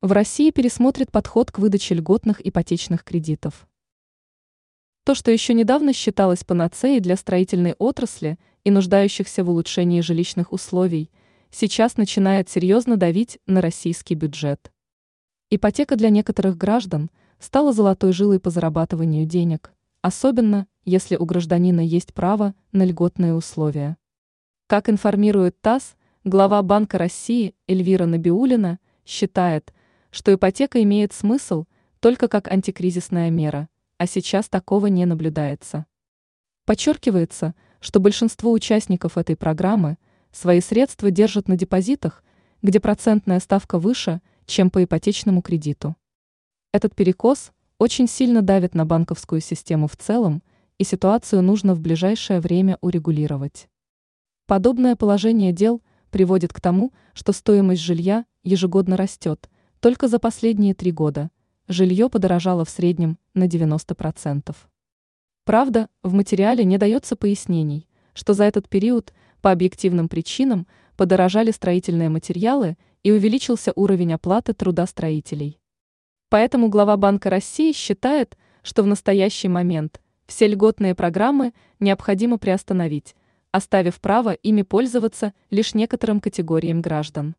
В России пересмотрит подход к выдаче льготных ипотечных кредитов. То, что еще недавно считалось панацеей для строительной отрасли и нуждающихся в улучшении жилищных условий, сейчас начинает серьезно давить на российский бюджет. Ипотека для некоторых граждан стала золотой жилой по зарабатыванию денег, особенно если у гражданина есть право на льготные условия. Как информирует ТАСС, глава Банка России Эльвира Набиулина считает, что ипотека имеет смысл только как антикризисная мера, а сейчас такого не наблюдается. Подчеркивается, что большинство участников этой программы свои средства держат на депозитах, где процентная ставка выше, чем по ипотечному кредиту. Этот перекос очень сильно давит на банковскую систему в целом, и ситуацию нужно в ближайшее время урегулировать. Подобное положение дел приводит к тому, что стоимость жилья ежегодно растет – только за последние три года жилье подорожало в среднем на 90%. Правда, в материале не дается пояснений, что за этот период по объективным причинам подорожали строительные материалы и увеличился уровень оплаты труда строителей. Поэтому глава Банка России считает, что в настоящий момент все льготные программы необходимо приостановить, оставив право ими пользоваться лишь некоторым категориям граждан.